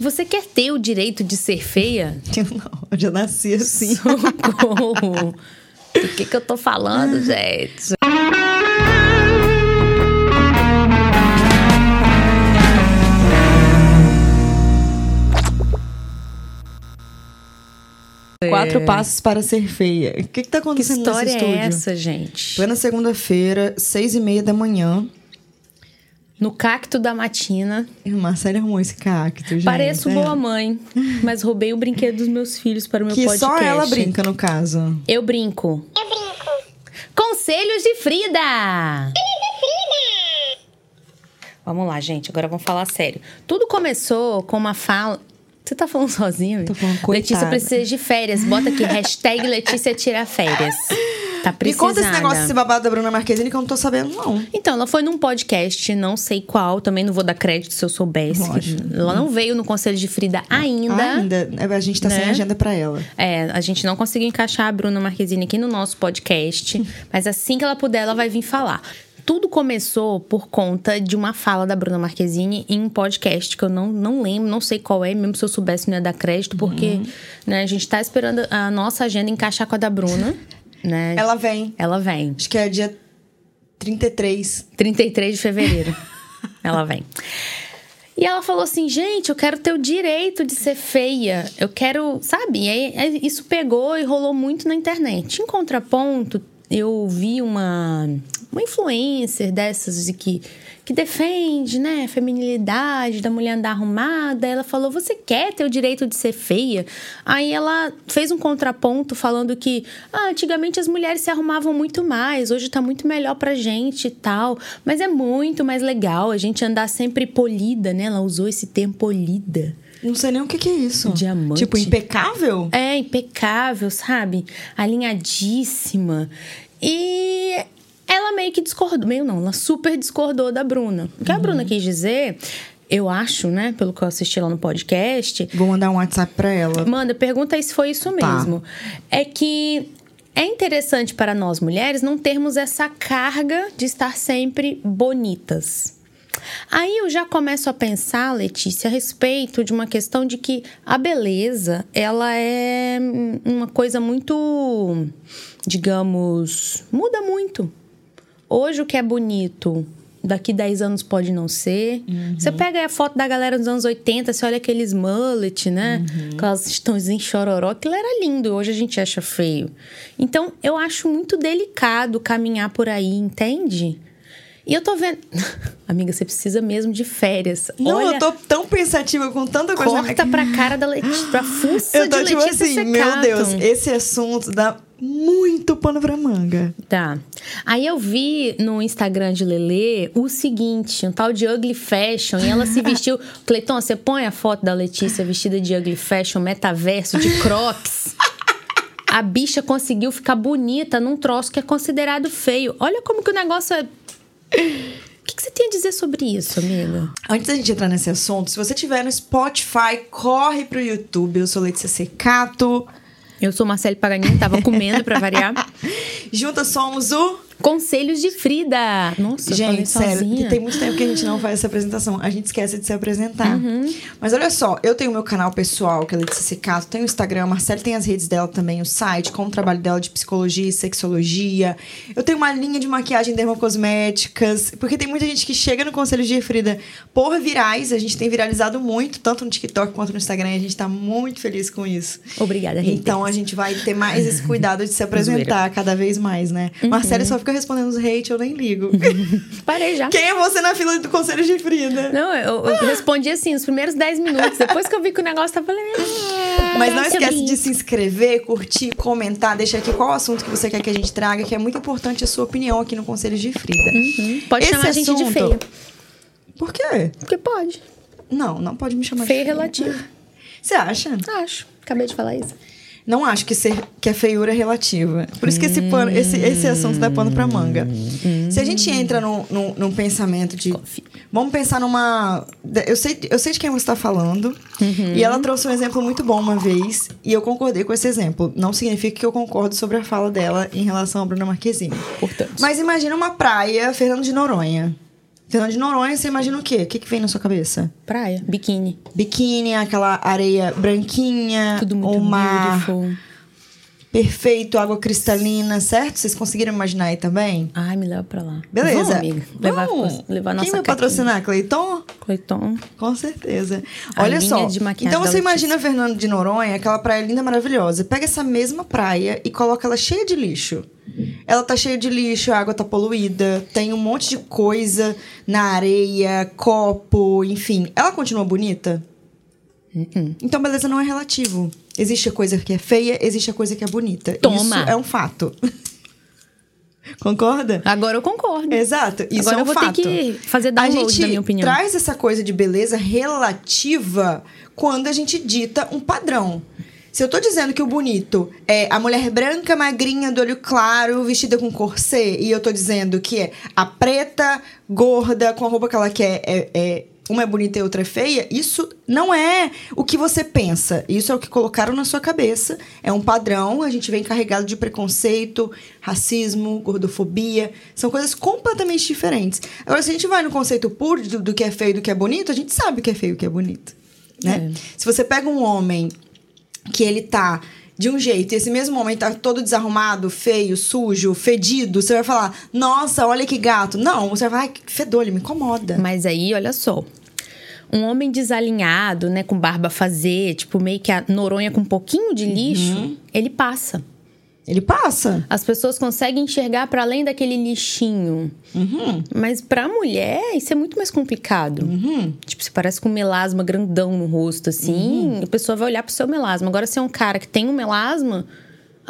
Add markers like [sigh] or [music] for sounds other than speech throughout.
Você quer ter o direito de ser feia? [laughs] Não, eu já nasci assim. Socorro. Do que, que eu tô falando, gente? Quatro passos para ser feia. O que, que tá Que acontecendo história nesse estúdio? é essa, gente? Plena segunda-feira, seis e meia da manhã. No cacto da matina. O Marcelo arrumou esse cacto, gente. Pareço é. boa mãe, mas roubei o brinquedo dos meus filhos para o meu Que podcast. só ela brinca, no caso. Eu brinco. Eu brinco. Conselhos de Frida! Vamos lá, gente. Agora vamos falar sério. Tudo começou com uma fala. Você tá falando sozinha? Tô falando, Letícia coitada. precisa de férias. Bota aqui, hashtag Letícia tira férias. Tá Me conta esse negócio, esse babado da Bruna Marquezine que eu não tô sabendo, não. Então, ela foi num podcast, não sei qual, também não vou dar crédito se eu soubesse. Lógico. Ela não veio no Conselho de Frida ainda. Ainda. é, A gente tá sem Né? agenda pra ela. É, a gente não conseguiu encaixar a Bruna Marquezine aqui no nosso podcast, [laughs] mas assim que ela puder, ela vai vir falar. Tudo começou por conta de uma fala da Bruna Marquezine em um podcast que eu não, não lembro, não sei qual é, mesmo se eu soubesse não ia dar crédito, porque né, a gente tá esperando a nossa agenda encaixar com a da Bruna, [laughs] né? Ela vem. Ela vem. Acho que é dia 33. 33 de fevereiro. [laughs] ela vem. E ela falou assim: gente, eu quero ter o direito de ser feia. Eu quero. Sabe? E isso pegou e rolou muito na internet. Em contraponto, eu vi uma, uma influencer dessas de que, que defende, né, a feminilidade da mulher andar arrumada. Ela falou: você quer ter o direito de ser feia? Aí ela fez um contraponto falando que ah, antigamente as mulheres se arrumavam muito mais, hoje tá muito melhor pra gente e tal. Mas é muito mais legal a gente andar sempre polida, né? Ela usou esse termo polida. Não sei nem o que, que é isso. Diamante. Tipo, impecável? É, impecável, sabe? Alinhadíssima. E ela meio que discordou. Meio não, ela super discordou da Bruna. O que a Bruna quis dizer, eu acho, né? Pelo que eu assisti lá no podcast, Vou mandar um WhatsApp pra ela. Manda, pergunta aí se foi isso Tá. mesmo. É que é interessante para nós mulheres não termos essa carga de estar sempre bonitas. Aí eu já começo a pensar, Letícia, a respeito de uma questão de que a beleza, ela é uma coisa muito, digamos, muda muito. Hoje o que é bonito, daqui 10 anos pode não ser. Você pega aí a foto da galera dos anos 80, você olha aqueles mullet, né? Aquelas estãozinhos chororó, aquilo era lindo, hoje a gente acha feio. Então, eu acho muito delicado caminhar por aí, entende? E eu tô vendo. [laughs] Amiga, você precisa mesmo de férias. Não, Olha, eu tô tão pensativa com tanta coisa na minha corta pra cara da Letícia, pra fuça Eu tô de tipo Letícia assim, meu. Deus, esse assunto dá muito pano pra manga. Tá. Aí eu vi no Instagram de Lelê o seguinte, um tal de Ugly Fashion, e ela se vestiu. [laughs] Cleiton, você põe a foto da Letícia vestida de Ugly Fashion, metaverso, de crocs. A bicha conseguiu ficar bonita num troço que é considerado feio. Olha como que o negócio é. O que, que você tem a dizer sobre isso, amiga? Antes da gente entrar nesse assunto, se você tiver no Spotify, corre pro YouTube. Eu sou Letícia Secato. Eu sou Marcele Paganini, tava comendo pra variar. [laughs] Juntas somos o. Conselhos de Frida. Nossa, Gente, sério, que tem muito tempo que a gente não faz essa apresentação. A gente esquece de se apresentar. Uhum. Mas olha só, eu tenho meu canal pessoal, que é Letícia Secato, tenho o Instagram, a Marcele tem as redes dela também, o site, com o trabalho dela de psicologia e sexologia. Eu tenho uma linha de maquiagem dermocosméticas, porque tem muita gente que chega no Conselho de Frida por virais, a gente tem viralizado muito, tanto no TikTok quanto no Instagram, e a gente tá muito feliz com isso. Obrigada, haters. Então a gente vai ter mais esse cuidado de se [laughs] apresentar cada vez mais, né? Uhum. Marcele só fica respondendo os hate, eu nem ligo. [laughs] Parei já. Quem é você na fila do Conselho de Frida? Não, eu, eu respondi assim, os primeiros 10 minutos. Depois que eu vi que o negócio tava. "Ah, [laughs] Mas não esquece de isso." se inscrever, curtir, comentar, deixar aqui qual assunto que você quer que a gente traga, que é muito importante a sua opinião aqui no Conselho de Frida. Uhum. Pode Esse chamar a gente de feia. Por quê? Porque pode. Não, não pode me chamar Feia é de feia. relativo. Você acha? Acho. Acabei de falar isso. Não acho que, ser, que a feiura é relativa. Por isso que esse, pano, esse, esse assunto dá pano pra manga. Se a gente entra num, num, num pensamento de. Vamos pensar numa. Eu sei, eu sei de quem você está falando. E ela trouxe um exemplo muito bom uma vez. E eu concordei com esse exemplo. Não significa que eu concordo sobre a fala dela em relação a Bruna Marquezine. Portanto. Mas imagina uma praia, Fernando de Noronha. Fernando de Noronha, você imagina o quê? O que, que vem na sua cabeça? Praia, biquíni. Biquíni, aquela areia branquinha, Tudo muito o mar beautiful. Perfeito, água cristalina, certo? Vocês conseguiram imaginar aí também? Ai, me leva pra lá. Beleza. Vamos, amiga. Levar, Vamos. levar nossa Quem vai patrocinar, Cleiton? Cleiton. Com certeza. A Olha só. Então você imagina Fernando de Noronha, aquela praia linda, maravilhosa. Pega essa mesma praia e coloca ela cheia de lixo. Ela tá cheia de lixo, a água tá poluída, tem um monte de coisa na areia, copo, enfim. Ela continua bonita? Uh-uh. Então, beleza não é relativo. Existe a coisa que é feia, existe a coisa que é bonita. Toma. Isso é um fato. [laughs] Concorda? Agora eu concordo. Exato. Isso Agora é um eu vou fato. ter que fazer a download gente da minha opinião. traz essa coisa de beleza relativa quando a gente dita um padrão. Se eu tô dizendo que o bonito é a mulher branca, magrinha, do olho claro, vestida com corset, e eu tô dizendo que é a preta, gorda, com a roupa que ela quer, é, é- uma é bonita e outra é feia, isso não é o que você pensa. Isso é o que colocaram na sua cabeça. É um padrão, a gente vem carregado de preconceito, racismo, gordofobia. São coisas completamente diferentes. Agora, se a gente vai no conceito puro do, do que é feio e do que é bonito, a gente sabe o que é feio e o que é bonito. Né? Se você pega um homem que ele tá de um jeito e esse mesmo homem tá todo desarrumado, feio, sujo, fedido, você vai falar, nossa, olha que gato. Não, você vai falar, fedor, ele me incomoda. Mas aí, olha só. Um homem desalinhado, né, com barba fazer, tipo meio que a Noronha com um pouquinho de lixo, Uhum. ele passa. Ele passa. As pessoas conseguem enxergar para além daquele lixinho. Uhum. Mas pra mulher, isso é muito mais complicado. Tipo, se parece com um melasma grandão no rosto, assim, Uhum. a pessoa vai olhar pro seu melasma. Agora, se é um cara que tem um melasma,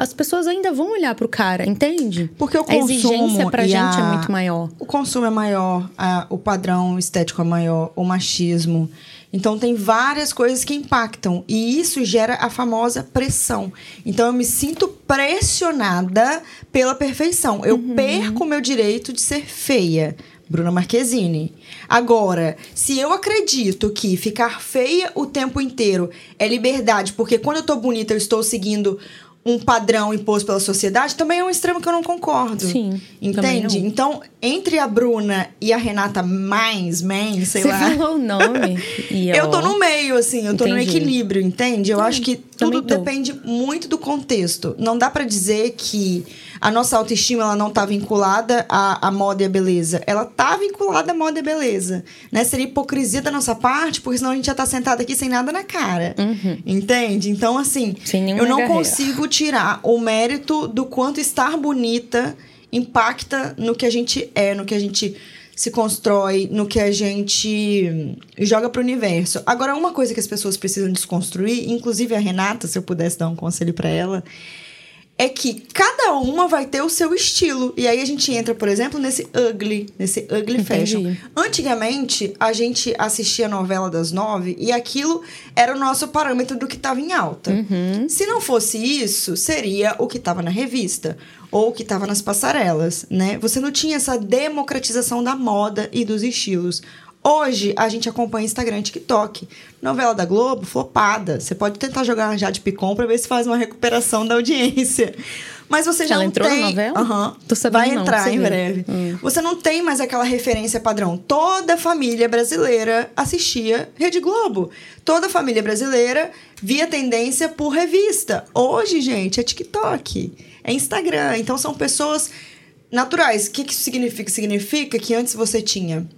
as pessoas ainda vão olhar pro cara, entende? Porque o a exigência consumo pra gente é a- muito maior. O consumo é maior, a- o padrão estético é maior, o machismo. Então tem várias coisas que impactam e isso gera a famosa pressão. Então eu me sinto pressionada pela perfeição. Eu perco o meu direito de ser feia. Bruna Marquezine. Agora, se eu acredito que ficar feia o tempo inteiro é liberdade, porque quando eu tô bonita eu estou seguindo um padrão imposto pela sociedade, também é um extremo que eu não concordo. Sim, Entende? Então, entre a Bruna e a Renata mais, man, sei Você lá. falou o nome. [laughs] Eu tô no meio, assim, eu tô no Entendi. equilíbrio, entende? Eu acho que tudo depende muito do contexto. Não dá pra dizer que a nossa autoestima ela não tá vinculada à, à moda e à beleza. Ela tá vinculada à moda e à beleza. Né? Seria hipocrisia da nossa parte, porque senão a gente já tá sentado aqui sem nada na cara. Entende? Então, assim, Uhum. Eu não hair. consigo tirar o mérito do quanto estar bonita impacta no que a gente é, no que a gente se constrói, no que a gente joga pro universo. Agora, uma coisa que as pessoas precisam desconstruir, inclusive a Renata, se eu pudesse dar um conselho pra ela, é que cada uma vai ter o seu estilo. E aí a gente entra, por exemplo, nesse ugly, nesse ugly Entendi. fashion. Antigamente, a gente assistia a novela das nove e aquilo era o nosso parâmetro do que estava em alta. Se não fosse isso, seria o que estava na revista ou o que estava nas passarelas, né? Você não tinha essa democratização da moda e dos estilos. Hoje, a gente acompanha Instagram e TikTok. Novela da Globo, flopada. Você pode tentar jogar uma Jade Picon pra ver se faz uma recuperação da audiência. Mas você já Ela não entrou na tem... novela? Aham. Tô sabendo Vai não, entrar em breve. Você não tem mais aquela referência padrão. Toda família brasileira assistia Rede Globo. Toda família brasileira via tendência por revista. Hoje, gente, é TikTok, é Instagram. Então são pessoas naturais. O que, que isso significa? Significa que antes você tinha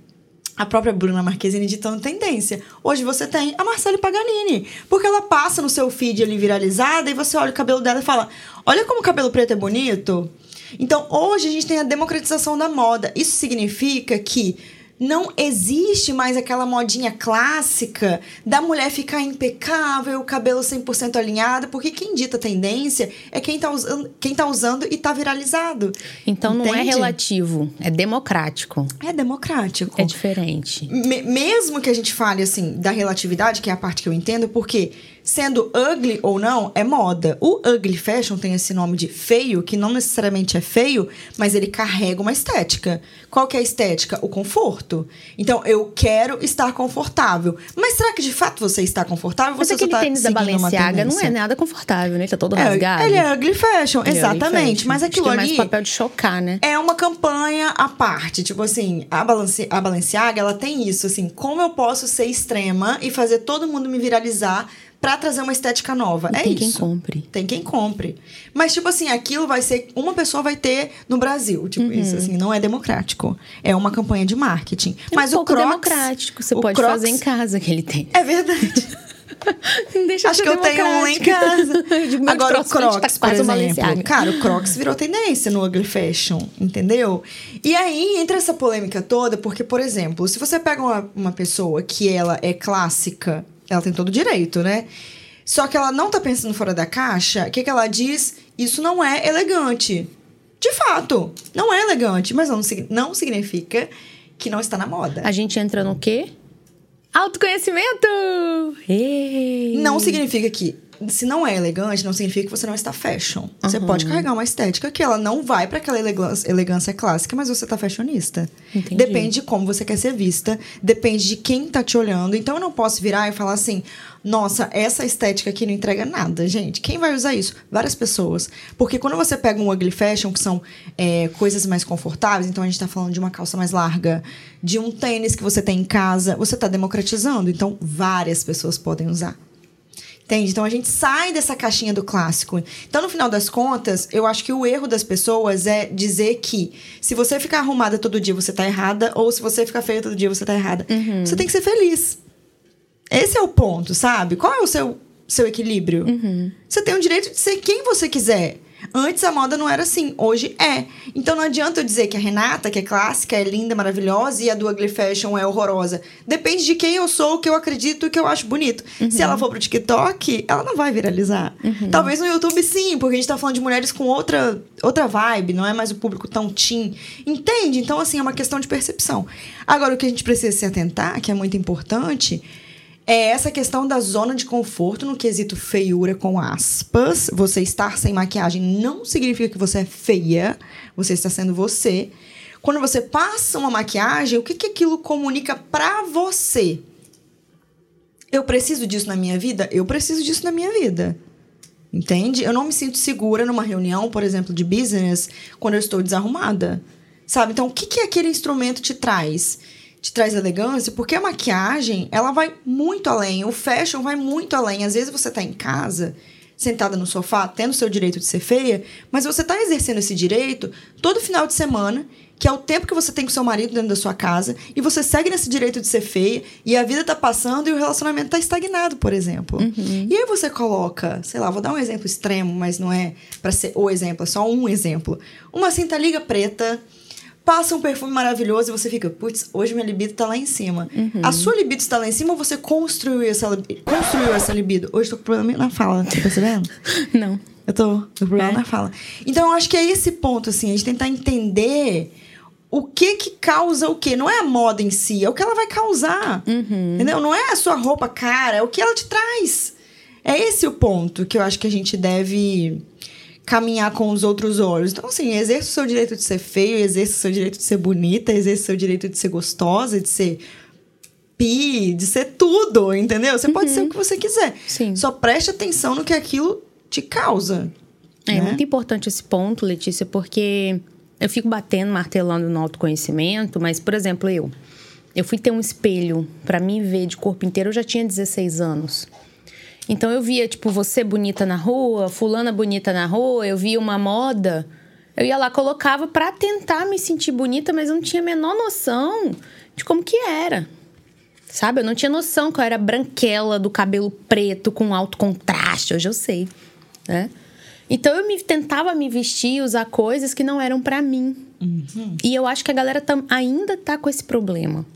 a própria Bruna Marquezine ditando tendência. Hoje você tem a Marcele Paganini. Porque ela passa no seu feed ali viralizada e você olha o cabelo dela e fala: Olha como o cabelo preto é bonito. Então hoje a gente tem a democratização da moda. Isso significa que não existe mais aquela modinha clássica da mulher ficar impecável, o cabelo 100% alinhado, porque quem dita tendência é quem tá usando, quem tá usando e tá viralizado. Então não é Entende? relativo, é democrático. É democrático. É diferente. Me- mesmo que a gente fale assim da relatividade, que é a parte que eu entendo, porque Sendo ugly ou não, é moda. O ugly fashion tem esse nome de feio, que não necessariamente é feio, mas ele carrega uma estética. Qual que é a estética? O conforto. Então, eu quero estar confortável. Mas será que de fato você está confortável? Mas você aquele só tá tênis da Balenciaga não é nada confortável, né? Ele tá todo É, rasgado. ele é ugly fashion, Ele é exatamente. fashion. Mas Acho que aquilo é mais ali papel de chocar, né? é uma campanha à parte. Tipo assim, a, Balanci a Balenciaga, ela tem isso, assim, como eu posso ser extrema e fazer todo mundo me viralizar pra trazer uma estética nova. E é tem isso. quem compre. Tem quem compre. Mas, tipo assim, aquilo vai ser. Uma pessoa vai ter no Brasil. Tipo Uhum. isso, assim, não é democrático. É uma campanha de marketing. É Mas um o pouco Crocs. democrático. Você pode Crocs- fazer em casa aquele tênis. É verdade. Não [laughs] deixa de Acho que eu tenho um em casa. [laughs] De meu Agora o crossfit tá Crocs, por exemplo. Cara, o Crocs virou tendência no ugly fashion, entendeu? E aí entra essa polêmica toda, porque, por exemplo, se você pega uma, uma pessoa que ela é clássica, ela tem todo o direito, né? Só que ela não tá pensando fora da caixa, o que, que ela diz? Isso não é elegante. De fato, não é elegante, mas não, não significa que não está na moda. A gente entra no quê? Autoconhecimento! Ei. Não significa que, se não é elegante, não significa que você não está fashion. Você Uhum. pode carregar uma estética que ela não vai para aquela elegância, elegância clássica, mas você tá fashionista. Entendi. Depende de como você quer ser vista, depende de quem tá te olhando. Então eu não posso virar e falar assim: nossa, essa estética aqui não entrega nada, gente. Quem vai usar isso? Várias pessoas. Porque quando você pega um ugly fashion, que são é, coisas mais confortáveis, então a gente tá falando de uma calça mais larga, de um tênis que você tem em casa, você tá democratizando. Então várias pessoas podem usar. Entende? Então a gente sai dessa caixinha do clássico. Então, no final das contas, eu acho que o erro das pessoas é dizer que se você ficar arrumada todo dia, você tá errada, ou se você ficar feia todo dia, você tá errada. Você tem que ser feliz. Esse é o ponto, sabe? Qual é o seu, seu equilíbrio? Você tem o direito de ser quem você quiser. Antes a moda não era assim, hoje é. Então não adianta eu dizer que a Renata, que é clássica, é linda, maravilhosa, e a do Ugly Fashion é horrorosa. Depende de quem eu sou, o que eu acredito e o que eu acho bonito. Se ela for pro TikTok, ela não vai viralizar. Talvez no YouTube sim, porque a gente tá falando de mulheres com outra, outra vibe, não é mais o público tão teen. Entende? Então, assim, é uma questão de percepção. Agora, o que a gente precisa se atentar, que é muito importante, é essa questão da zona de conforto no quesito feiura com aspas. Você estar sem maquiagem não significa que você é feia. Você está sendo você. Quando você passa uma maquiagem, o que, que aquilo comunica pra você? Eu preciso disso na minha vida? Eu preciso disso na minha vida. Entende? Eu não me sinto segura numa reunião, por exemplo, de business, quando eu estou desarrumada. Sabe? Então, o que, que aquele instrumento te traz? Te traz elegância? Porque a maquiagem, ela vai muito além. O fashion vai muito além. Às vezes você tá em casa, sentada no sofá, tendo seu direito de ser feia, mas você tá exercendo esse direito todo final de semana, que é o tempo que você tem com seu marido dentro da sua casa, e você segue nesse direito de ser feia, e a vida tá passando e o relacionamento tá estagnado, por exemplo. E aí você coloca, sei lá, vou dar um exemplo extremo, mas não é para ser o exemplo, é só um exemplo. Uma cinta liga preta, passa um perfume maravilhoso e você fica, putz, hoje minha libido tá lá em cima. A sua libido está lá em cima ou você construiu essa, libi- construiu essa libido? Hoje tô com problema na fala, tá percebendo? [laughs] Não. Eu tô com problema É. na fala. Então, eu acho que é esse ponto, assim, a gente tentar entender o que que causa o quê. Não é a moda em si, é o que ela vai causar. Entendeu? Não é a sua roupa cara, é o que ela te traz. É esse o ponto que eu acho que a gente deve caminhar com os outros olhos. Então, assim, exerça o seu direito de ser feio, exerça o seu direito de ser bonita, exerça o seu direito de ser gostosa, de ser pi, de ser tudo, entendeu? Você pode ser o que você quiser. Sim. Só preste atenção no que aquilo te causa. É né? muito importante esse ponto, Letícia, porque eu fico batendo, martelando no autoconhecimento, mas, por exemplo, eu. Eu fui ter um espelho pra me ver de corpo inteiro, eu já tinha 16 anos. Então eu via, tipo, você bonita na rua, fulana bonita na rua, eu via uma moda. Eu ia lá, colocava pra tentar me sentir bonita, mas eu não tinha a menor noção de como que era. Sabe? Eu não tinha noção que eu era branquela, do cabelo preto, com alto contraste. Hoje eu sei, né? Então eu me, tentava me vestir, usar coisas que não eram pra mim. E eu acho que a galera tam- ainda tá com esse problema.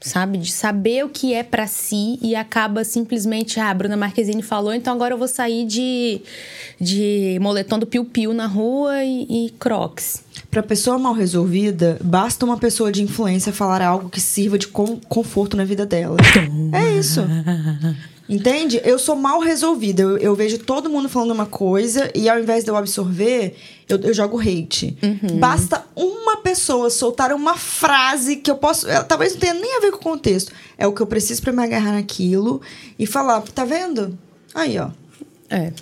Sabe? De saber o que é pra si e acaba simplesmente, ah, a Bruna Marquezine falou, então agora eu vou sair de, de moletom do piu-piu na rua e, e crocs. Pra pessoa mal resolvida, basta uma pessoa de influência falar algo que sirva de con- conforto na vida dela. É isso. Entende? Eu sou mal resolvida. Eu, eu vejo todo mundo falando uma coisa e ao invés de eu absorver, eu, eu jogo hate. Basta uma pessoa soltar uma frase que eu posso. ela talvez não tenha nem a ver com o contexto. É o que eu preciso pra me agarrar naquilo e falar: tá vendo? Aí, ó. É.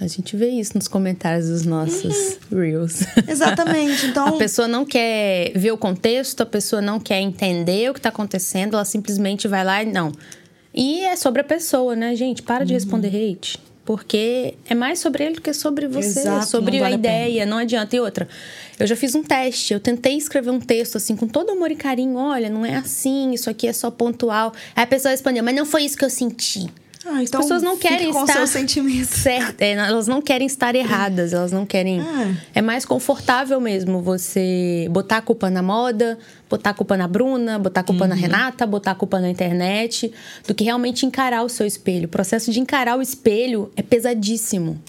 A gente vê isso nos comentários dos nossos Reels. Exatamente. [laughs] Então. A pessoa não quer ver o contexto, a pessoa não quer entender o que tá acontecendo, ela simplesmente vai lá e não. E é sobre a pessoa, né, gente? Para Uhum. de responder hate. Porque é mais sobre ele do que sobre você, Exato, sobre a pena. ideia, não adianta. E outra, eu já fiz um teste, eu tentei escrever um texto assim, com todo amor e carinho. Olha, não é assim, isso aqui é só pontual. Aí a pessoa respondeu, mas não foi isso que eu senti. Ah, então As pessoas não querem estar [laughs] certo, é, elas não querem estar erradas, elas não querem. Ah. É mais confortável mesmo você botar a culpa na moda, botar a culpa na Bruna, botar a culpa na Renata, botar a culpa na internet, do que realmente encarar o seu espelho. O processo de encarar o espelho é pesadíssimo.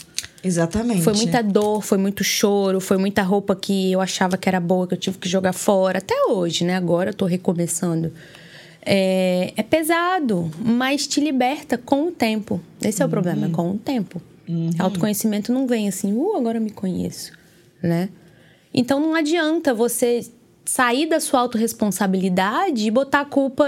Exatamente. Foi muita dor, foi muito choro, foi muita roupa que eu achava que era boa, que eu tive que jogar fora. Até hoje, né? Agora eu tô recomeçando. É, é pesado, mas te liberta com o tempo. Esse é o problema, é com o tempo. Autoconhecimento não vem assim, uh, agora eu me conheço, né? Então não adianta você sair da sua autorresponsabilidade e botar a culpa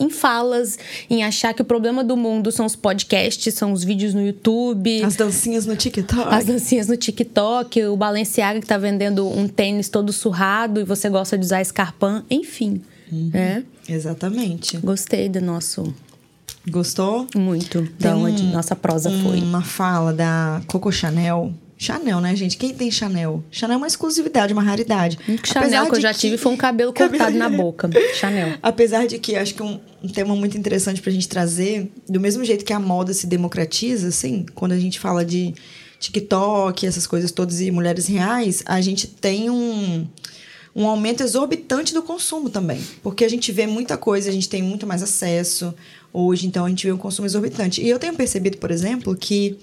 em falas, em achar que o problema do mundo são os podcasts, são os vídeos no YouTube. As dancinhas no TikTok. As dancinhas no TikTok, o Balenciaga que tá vendendo um tênis todo surrado e você gosta de usar escarpão, enfim. né? Exatamente. Gostei do nosso. Gostou? Muito. Da onde nossa prosa foi. Uma fala da Coco Chanel. Chanel, né, gente? Quem tem Chanel? Chanel é uma exclusividade, uma raridade. O Chanel que eu já tive foi um cabelo [laughs] cortado na boca. Chanel. [laughs] Apesar de que acho que um, um tema muito interessante pra gente trazer, do mesmo jeito que a moda se democratiza, assim, quando a gente fala de TikTok, essas coisas todas e mulheres reais, a gente tem um, um aumento exorbitante do consumo também. Porque a gente vê muita coisa, a gente tem muito mais acesso hoje, então a gente vê um consumo exorbitante. E eu tenho percebido, por exemplo, que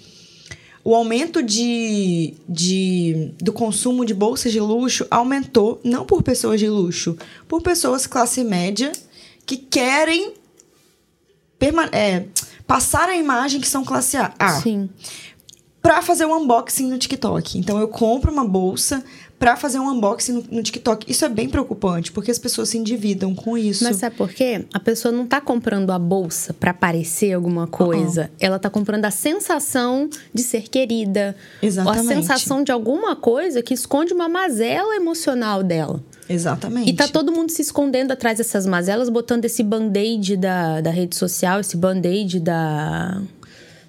o aumento de, de, do consumo de bolsas de luxo aumentou, não por pessoas de luxo, por pessoas classe média que querem é, passar a imagem que são classe A. A Sim. pra fazer um unboxing no TikTok. Então eu compro uma bolsa pra fazer um unboxing no, no TikTok. Isso é bem preocupante, porque as pessoas se endividam com isso. Mas sabe por quê? A pessoa não tá comprando a bolsa pra parecer alguma coisa. Ela tá comprando a sensação de ser querida. Exatamente. Ou a sensação de alguma coisa que esconde uma mazela emocional dela. Exatamente. E tá todo mundo se escondendo atrás dessas mazelas, botando esse band-aid da, da rede social, esse band-aid da,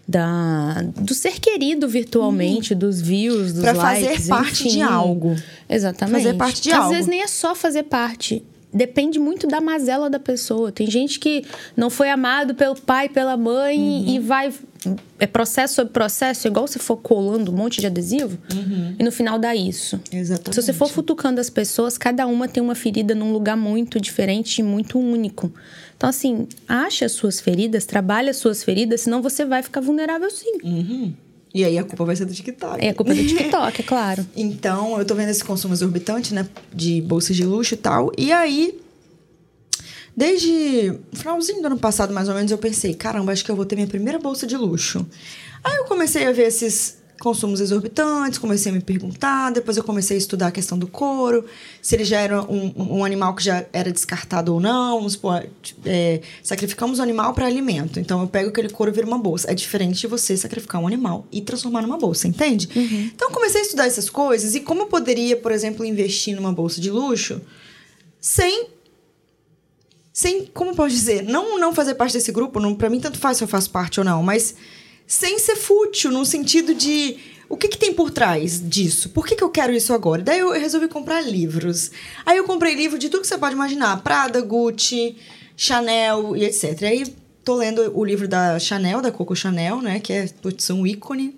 da. do ser querido virtualmente, dos views, dos Pra likes. fazer parte enfim. de algo. Exatamente. Fazer parte de Às algo. vezes nem é só fazer parte. Depende muito da mazela da pessoa. Tem gente que não foi amado pelo pai, pela mãe Uhum. e vai. É processo sobre processo, igual se for colando um monte de adesivo, e no final dá isso. Exatamente. Se você for futucando as pessoas, cada uma tem uma ferida num lugar muito diferente e muito único. Então, assim, ache as suas feridas, trabalhe as suas feridas, senão você vai ficar vulnerável sim. Uhum. E aí a culpa vai ser do TikTok. É a culpa do TikTok, é claro. [laughs] Então, eu tô vendo esse consumo exorbitante, né? De bolsas de luxo e tal. E aí, desde finalzinho do ano passado, mais ou menos, eu pensei, caramba, acho que eu vou ter minha primeira bolsa de luxo. Aí eu comecei a ver esses consumos exorbitantes, comecei a me perguntar, depois eu comecei a estudar a questão do couro, se ele já era um, um animal que já era descartado ou não, vamos supor, é, sacrificamos o animal para alimento, então eu pego aquele couro e viro uma bolsa. É diferente de você sacrificar um animal e transformar numa bolsa, entende? Então eu comecei a estudar essas coisas e como eu poderia, por exemplo, investir numa bolsa de luxo sem sem, como posso dizer, não não fazer parte desse grupo, não, para mim tanto faz se eu faço parte ou não, mas sem ser fútil, no sentido de o que, que tem por trás disso? Por que, que eu quero isso agora? Daí eu resolvi comprar livros. Aí eu comprei livro de tudo que você pode imaginar: Prada, Gucci, Chanel e etc. Aí tô lendo o livro da Chanel, da Coco Chanel, né? Que é putz, um ícone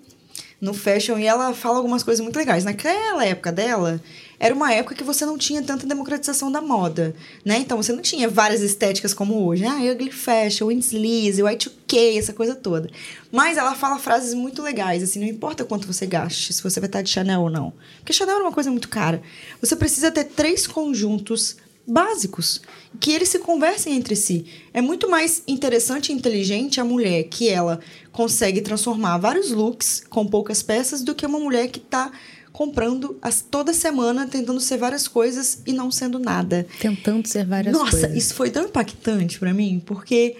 no fashion e ela fala algumas coisas muito legais. Naquela época dela, era uma época que você não tinha tanta democratização da moda, né? Então você não tinha várias estéticas como hoje. Ah, ugly fashion, sleaze, Y2K, essa coisa toda. Mas ela fala frases muito legais, assim, não importa quanto você gaste, se você vai estar de Chanel ou não. Porque Chanel é uma coisa muito cara. Você precisa ter três conjuntos básicos, que eles se conversem entre si. É muito mais interessante e inteligente a mulher que ela consegue transformar vários looks com poucas peças do que uma mulher que está comprando as, toda semana, tentando ser várias coisas e não sendo nada. Tentando ser várias Nossa, coisas. Nossa, isso foi tão impactante para mim, porque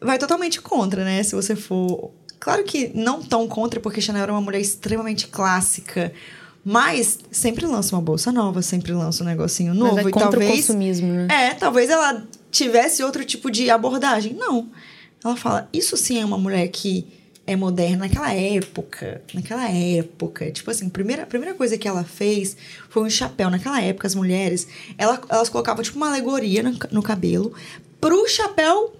vai totalmente contra, né? Se você for. Claro que não tão contra, porque Chanel era uma mulher extremamente clássica. Mas sempre lança uma bolsa nova, sempre lança um negocinho novo. Mas é e contra talvez. o consumismo, né? É, talvez ela tivesse outro tipo de abordagem. Não. Ela fala, isso sim é uma mulher que é moderna naquela época. Naquela época. Tipo assim, a primeira, a primeira coisa que ela fez foi um chapéu. Naquela época, as mulheres, ela, elas colocavam tipo uma alegoria no, no cabelo pro chapéu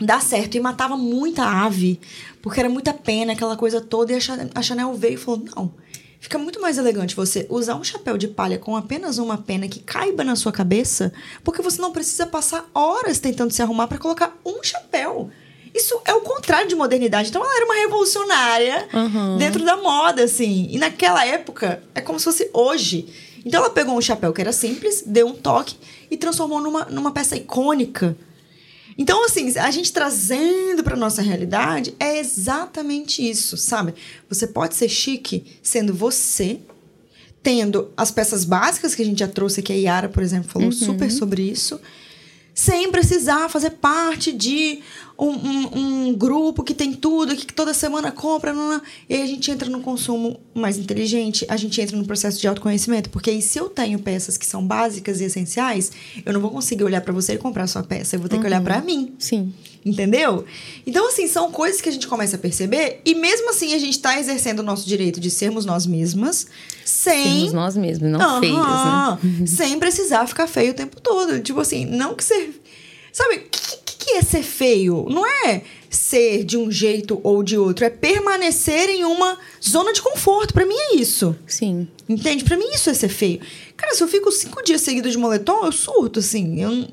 dar certo. E matava muita ave, porque era muita pena, aquela coisa toda. E a Chanel veio e falou: não Fica muito mais elegante você usar um chapéu de palha com apenas uma pena que caiba na sua cabeça, porque você não precisa passar horas tentando se arrumar para colocar um chapéu. Isso é o contrário de modernidade. Então ela era uma revolucionária uhum. dentro da moda, assim. E naquela época, é como se fosse hoje. Então ela pegou um chapéu que era simples, deu um toque e transformou numa, numa peça icônica então, assim, a gente trazendo para nossa realidade é exatamente isso, sabe? Você pode ser chique sendo você, tendo as peças básicas que a gente já trouxe aqui, a Yara, por exemplo, falou uhum. super sobre isso, sem precisar fazer parte de um, um, um, grupo que tem tudo, que toda semana compra, não, não. e aí a gente entra no consumo mais inteligente, a gente entra no processo de autoconhecimento, porque aí se eu tenho peças que são básicas e essenciais, eu não vou conseguir olhar para você e comprar sua peça, eu vou ter uhum. que olhar para mim. Sim. Entendeu? Então, assim, são coisas que a gente começa a perceber, e mesmo assim a gente está exercendo o nosso direito de sermos nós mesmas, sem. Sermos nós mesmos, não uhum. feias, né? sem precisar ficar feio o tempo todo. Tipo assim, não que ser. Sabe, o que, que, que é ser feio? Não é ser de um jeito ou de outro, é permanecer em uma zona de conforto. Para mim é isso. Sim. Entende? Para mim isso é ser feio. Cara, se eu fico cinco dias seguidos de moletom, eu surto, assim. Eu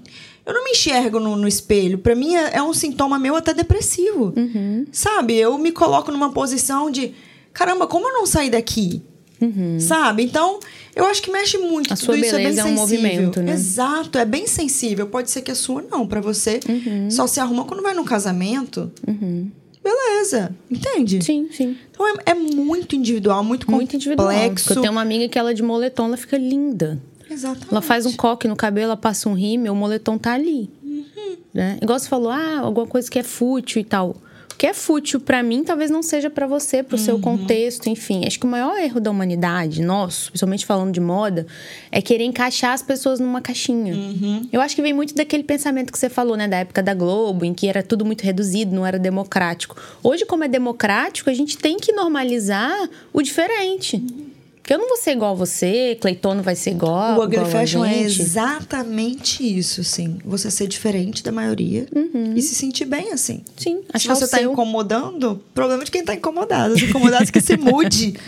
eu não me enxergo no, no espelho. Para mim é, é, um sintoma meu até depressivo. Uhum. Sabe? Eu me coloco numa posição de caramba, como eu não saí daqui? Uhum. Sabe? Então, eu acho que mexe muito. A sua Tudo beleza isso é, bem é um sensível. movimento, né? Exato, é bem sensível. Pode ser que a sua não. para você, uhum. só se arruma quando vai num casamento. Uhum. Beleza, entende? Sim, sim. Então é, é muito individual, muito, muito complexo. Individual. Eu tenho uma amiga que ela de moletom, ela fica linda. Exatamente. Ela faz um coque no cabelo, ela passa um rímel, o moletom tá ali. Uhum. Né? Igual você falou, ah, alguma coisa que é fútil e tal. O que é fútil para mim, talvez não seja para você, pro uhum. seu contexto, enfim. Acho que o maior erro da humanidade, nosso, principalmente falando de moda, é querer encaixar as pessoas numa caixinha. Uhum. Eu acho que vem muito daquele pensamento que você falou, né, da época da Globo, em que era tudo muito reduzido, não era democrático. Hoje, como é democrático, a gente tem que normalizar o diferente. Uhum. Porque eu não vou ser igual a você, Cleiton não vai ser igual. O Ugly Fashion é exatamente isso, sim. Você ser diferente da maioria uhum. e se sentir bem assim. Sim, Se você tá seu... incomodando, problema de quem tá incomodado. Os incomodados que se mude. [laughs]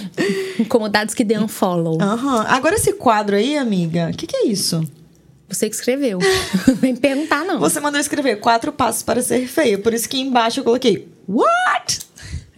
[laughs] incomodados que dê um follow. Uhum. Agora esse quadro aí, amiga, o que, que é isso? Você que escreveu. [laughs] Vem perguntar, não. Você mandou escrever quatro passos para ser feia. Por isso que embaixo eu coloquei What?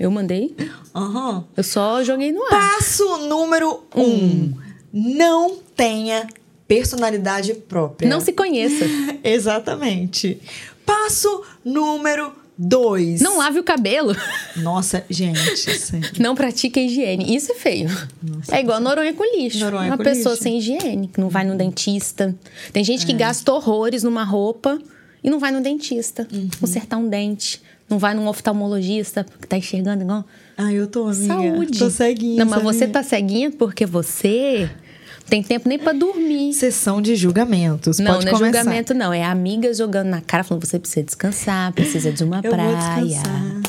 Eu mandei? Aham. Uhum. Eu só joguei no ar. Passo número um. um. Não tenha personalidade própria. Não se conheça. [laughs] Exatamente. Passo número dois. Não lave o cabelo. Nossa, gente. Sério. [laughs] Não pratique a higiene. Isso é feio. Nossa, é igual Noronha com lixo. Noronha Uma com pessoa lixo. sem higiene, que não vai no dentista. Tem gente que é. gasta horrores numa roupa e não vai no dentista uhum. consertar um dente. Não vai num oftalmologista que tá enxergando igual. Ah, eu tô, amiga. Saúde. Tô ceguinha. Não, mas você tá ceguinha porque você tem tempo nem para dormir. Sessão de julgamentos. Não, Pode não é começar. julgamento, não. É amiga jogando na cara, falando: você precisa descansar, precisa de uma eu praia. Vou descansar.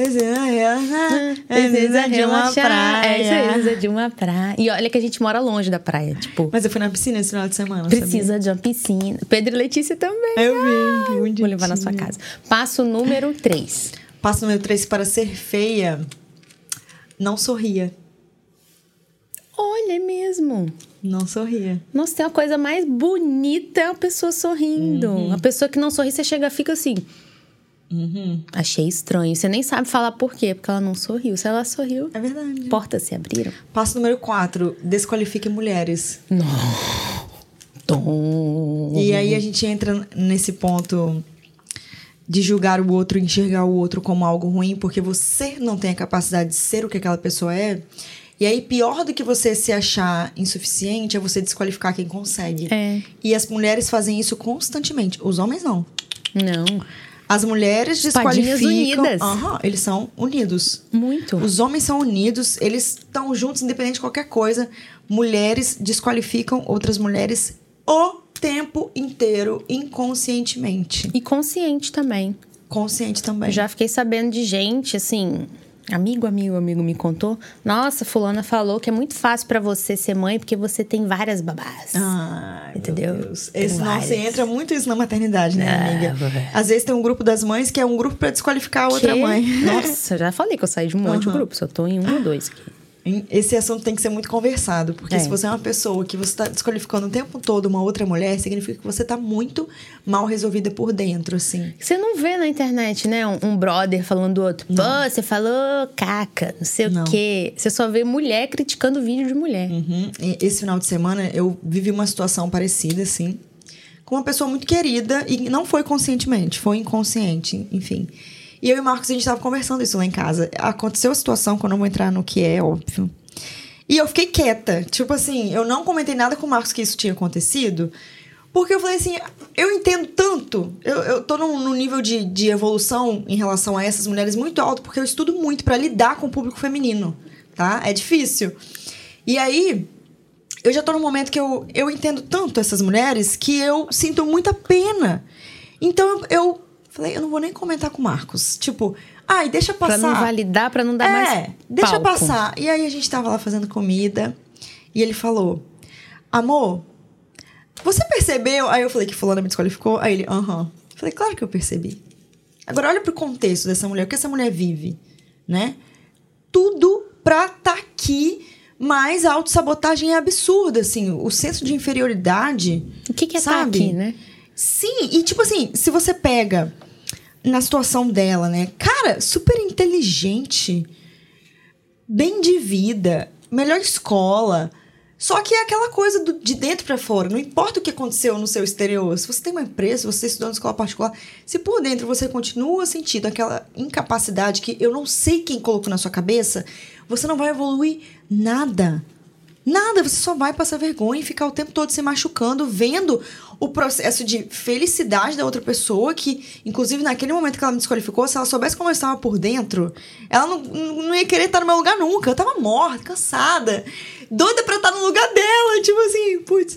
Precisa relaxar. Precisa de uma praia. É, precisa de uma praia. E olha que a gente mora longe da praia, tipo. Mas eu fui na piscina esse final de semana. Precisa sabia? de uma piscina. Pedro e Letícia também. Eu vi, ah, Vou levar na sua casa. Passo número 3. Passo número 3 para ser feia. Não sorria. Olha, é mesmo. Não sorria. Nossa, tem uma coisa mais bonita é a pessoa sorrindo. Uhum. A pessoa que não sorri, você chega fica assim. Uhum. Achei estranho. Você nem sabe falar por quê, porque ela não sorriu. Se ela sorriu, É verdade. portas se abriram. Passo número 4. Desqualifique mulheres. Não. Tom. E aí a gente entra nesse ponto de julgar o outro, enxergar o outro como algo ruim, porque você não tem a capacidade de ser o que aquela pessoa é. E aí, pior do que você se achar insuficiente é você desqualificar quem consegue. É. E as mulheres fazem isso constantemente. Os homens não. Não. As mulheres Espadinhas desqualificam. unidas. Aham, eles são unidos. Muito. Os homens são unidos, eles estão juntos, independente de qualquer coisa. Mulheres desqualificam outras mulheres o tempo inteiro, inconscientemente. E consciente também. Consciente também. Já fiquei sabendo de gente, assim. Amigo, amigo, amigo me contou. Nossa, fulana falou que é muito fácil pra você ser mãe porque você tem várias babás. Ai, Entendeu? Meu Deus. Tem Esse, nossa, entra muito isso na maternidade, né, Ah, amiga? é. Às vezes tem um grupo das mães que é um grupo pra desqualificar a outra Que? mãe. Nossa, já falei que eu saí de um monte de Aham. grupo, só tô em um ou dois aqui. Esse assunto tem que ser muito conversado, porque É. se você é uma pessoa que você está desqualificando o tempo todo uma outra mulher, significa que você tá muito mal resolvida por dentro, assim. Você não vê na internet, né? Um, um brother falando do outro. Pô, você falou caca, não sei Não. o quê. Você só vê mulher criticando vídeo de mulher. Uhum. Esse final de semana eu vivi uma situação parecida, assim, com uma pessoa muito querida e não foi conscientemente, foi inconsciente, enfim. E eu e o Marcos, a gente tava conversando isso lá em casa. Aconteceu a situação, que eu vou entrar no que é, óbvio. E eu fiquei quieta. Tipo assim, eu não comentei nada com o Marcos que isso tinha acontecido. Porque eu falei assim, eu entendo tanto. Eu, eu tô num, num nível de, de evolução em relação a essas mulheres muito alto, porque eu estudo muito pra lidar com o público feminino, tá? É difícil. E aí, eu já tô num momento que eu, eu entendo tanto essas mulheres que eu sinto muita pena. Então eu, eu falei, eu não vou nem comentar com o Marcos. Tipo, ai, deixa Pra passar. não validar, pra não dar mais. É, deixa palco. passar. E aí a gente tava lá fazendo comida e ele falou: Amor, você percebeu? Aí eu falei que fulana me desqualificou. Aí ele, aham. Falei, claro que eu percebi. Agora olha pro contexto dessa mulher, o que essa mulher vive, né? Tudo pra tá aqui, mas a autossabotagem é absurda, assim. O senso de inferioridade. O que, que é Sabe? tá aqui, né? Sim, e tipo assim, se você pega na situação dela, né? Cara, super inteligente, bem de vida, melhor escola. Só que é aquela coisa do- de dentro pra fora. Não importa o que aconteceu no seu exterior. Se você tem uma empresa, você estudou na escola particular, se por dentro você continua sentindo aquela incapacidade que eu não sei quem colocou na sua cabeça, você não vai evoluir nada. Nada, você só vai passar vergonha e ficar o tempo todo se machucando, vendo o processo de felicidade da outra pessoa, que, inclusive, naquele momento que ela me desqualificou, se ela soubesse como eu estava por dentro, ela não, não ia querer estar no meu lugar nunca. Eu tava morta, cansada, doida pra estar no lugar dela, tipo assim, putz.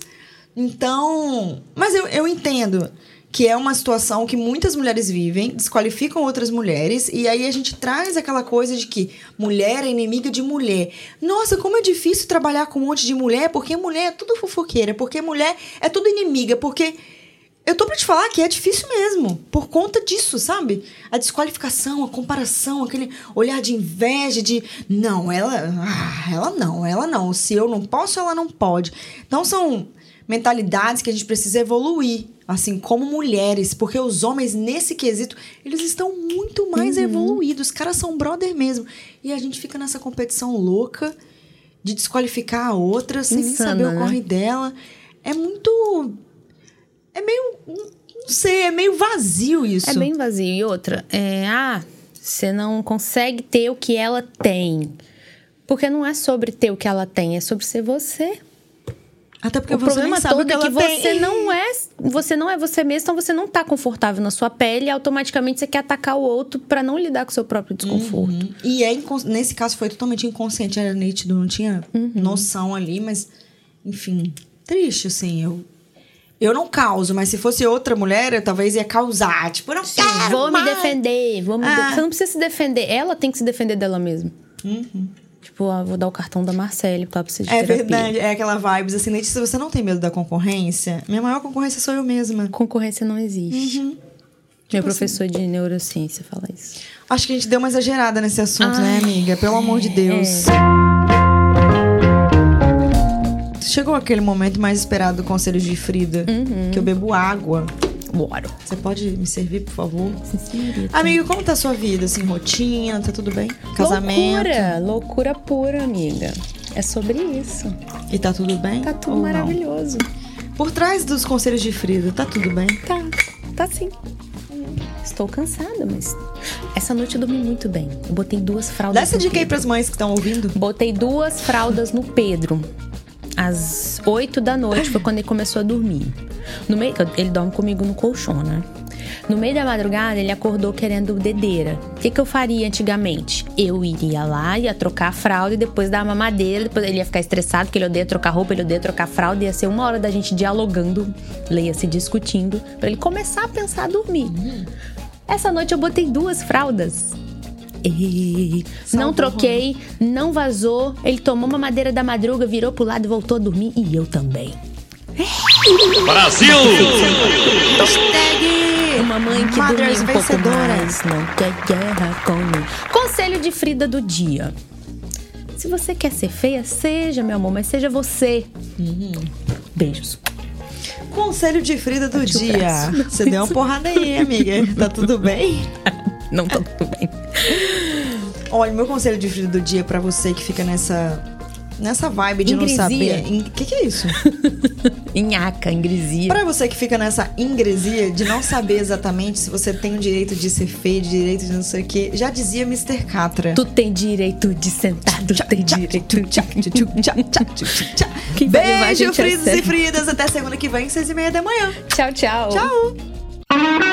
Então. Mas eu, eu entendo que é uma situação que muitas mulheres vivem, desqualificam outras mulheres, e aí a gente traz aquela coisa de que mulher é inimiga de mulher. Nossa, como é difícil trabalhar com um monte de mulher, porque mulher é tudo fofoqueira, porque mulher é tudo inimiga, porque. Eu tô pra te falar que é difícil mesmo, por conta disso, sabe? A desqualificação, a comparação, aquele olhar de inveja, de não, ela. Ah, ela não, ela não. Se eu não posso, ela não pode. Então são mentalidades que a gente precisa evoluir, assim, como mulheres, porque os homens, nesse quesito, eles estão muito mais evoluídos. Os caras são brother mesmo. E a gente fica nessa competição louca de desqualificar a outra sem nem Insana, saber o né? corre dela. É muito. É meio. Não sei, é meio vazio isso. É bem vazio. E outra, é, ah, você não consegue ter o que ela tem. Porque não é sobre ter o que ela tem, é sobre ser você. Até porque o você problema todo que é que ela tem. você não é, você não é você mesmo, então você não tá confortável na sua pele e automaticamente você quer atacar o outro pra não lidar com o seu próprio desconforto. Uhum. E é nesse caso foi totalmente inconsciente, era nítido, não tinha Uhum. noção ali, mas enfim, triste assim, eu eu não causo, mas se fosse outra mulher, eu talvez ia causar, tipo, eu não quero Vou me mais. defender, vou me Ah. de- Você não precisa se defender, ela tem que se defender dela mesma. Uhum. Tipo, ah, vou dar o cartão da Marcele pra precisar de É terapia. verdade, é aquela vibes assim, Letícia, você não tem medo da concorrência? Minha maior concorrência sou eu mesma. Concorrência não existe. Uhum. Meu professor de neurociência fala isso. Acho que a gente deu uma exagerada nesse assunto, né, Ai, amiga? Pelo amor de Deus. chegou aquele momento mais esperado do conselho de Frida, Uhum. que eu bebo água. Bora. Você pode me servir, por favor? Senhorita. Amigo, como tá a sua vida? Assim, rotina, tá tudo bem? Casamento? Loucura, loucura pura, amiga. É sobre isso. E tá tudo bem? Tá tudo Ou não? maravilhoso. Por trás dos conselhos de Frida, tá tudo bem? Tá, tá sim. Estou cansada, mas essa noite eu dormi muito bem. Eu botei duas fraldas. Dá essa no dica aí pras mães que estão ouvindo. Botei duas fraldas no Pedro. Às 8 da noite foi quando ele começou a dormir. No meio, ele dorme comigo no colchão, né? No meio da madrugada, ele acordou querendo dedeira. O que, que eu faria antigamente? Eu iria lá, ia trocar a fralda e depois dar uma mamadeira. Depois ele ia ficar estressado, porque ele odeia trocar roupa, ele odeia trocar fralda. Ia ser uma hora da gente dialogando, leia-se discutindo, pra ele começar a pensar a dormir. Essa noite eu botei duas fraldas. E não troquei, não vazou. Ele tomou uma madeira da madruga, virou pro lado e voltou a dormir. E eu também. Brasil! Hashtag Uma mãe que dormiu um pouco vencedoras. mais, não quer guerra comigo. Conselho de Frida do dia. Se você quer ser feia, seja, meu amor, mas seja você. Uhum. Beijos. Conselho de Frida do dia. Você deu uma porrada aí, amiga. Tá tudo bem? [laughs] Não tá tudo bem. Olha, meu conselho de Frida do dia é pra você que fica nessa nessa vibe de Ingresia. não saber. O que, que é isso? [laughs] Inhaca, ingresia. Pra você que fica nessa ingresia de não saber exatamente se você tem o direito de ser feio, direito de não sei o quê, já dizia Mr. Catra. Tu tem direito de sentar, tu tem direito a Beijo, Fridos e? Fridas. Até segunda que vem, seis e meia da manhã. Tchau, tchau. Tchau!